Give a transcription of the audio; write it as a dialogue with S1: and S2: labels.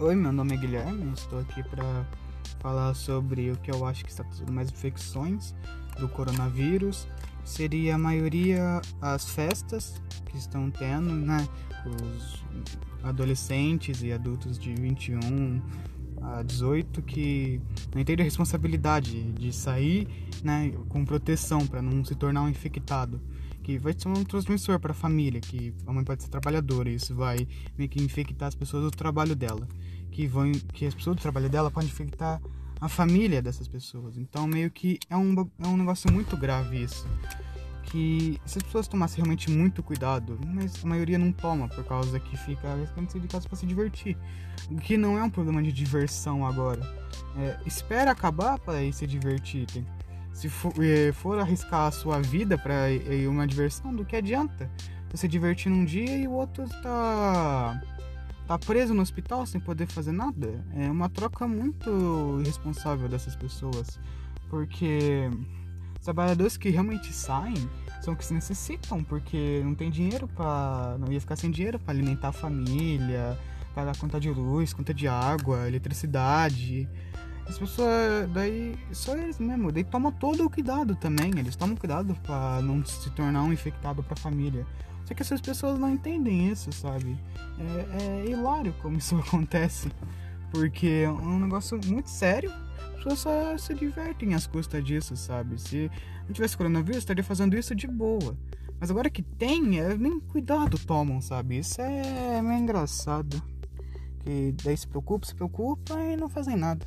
S1: Oi, meu nome é Guilherme, estou aqui para falar sobre o que eu acho que está causando mais infecções do coronavírus. Seria a maioria as festas que estão tendo, né? Os adolescentes e adultos de 21 a 18 que não entendem a responsabilidade de sair né, com proteção para não se tornar um infectado que vai ser um transmissor para a família, que a mãe pode ser trabalhadora, e isso vai meio que infectar as pessoas do trabalho dela, que vão que as pessoas do trabalho dela podem infectar a família dessas pessoas. Então meio que é um, é um negócio muito grave isso. Que se as pessoas tomassem realmente muito cuidado, mas a maioria não toma por causa que fica ficando de casa para se divertir. O que não é um problema de diversão agora. É, espera acabar para ir se divertir. Tem se for, eh, for arriscar a sua vida para uma diversão, do que adianta? Você divertir num dia e o outro tá tá preso no hospital sem poder fazer nada. É uma troca muito irresponsável dessas pessoas, porque os trabalhadores que realmente saem são que se necessitam, porque não tem dinheiro para não ia ficar sem dinheiro para alimentar a família, pagar conta de luz, conta de água, eletricidade. As pessoas, daí, só eles mesmo, daí tomam todo o cuidado também, eles tomam cuidado para não se tornar um infectado para a família. Só que essas pessoas não entendem isso, sabe? É, é hilário como isso acontece, porque é um negócio muito sério. As pessoas só se divertem às custas disso, sabe? Se não tivesse coronavírus, estaria fazendo isso de boa. Mas agora que tem, é, nem cuidado tomam, sabe? Isso é meio engraçado. Que daí se preocupa, se preocupa e não fazem nada.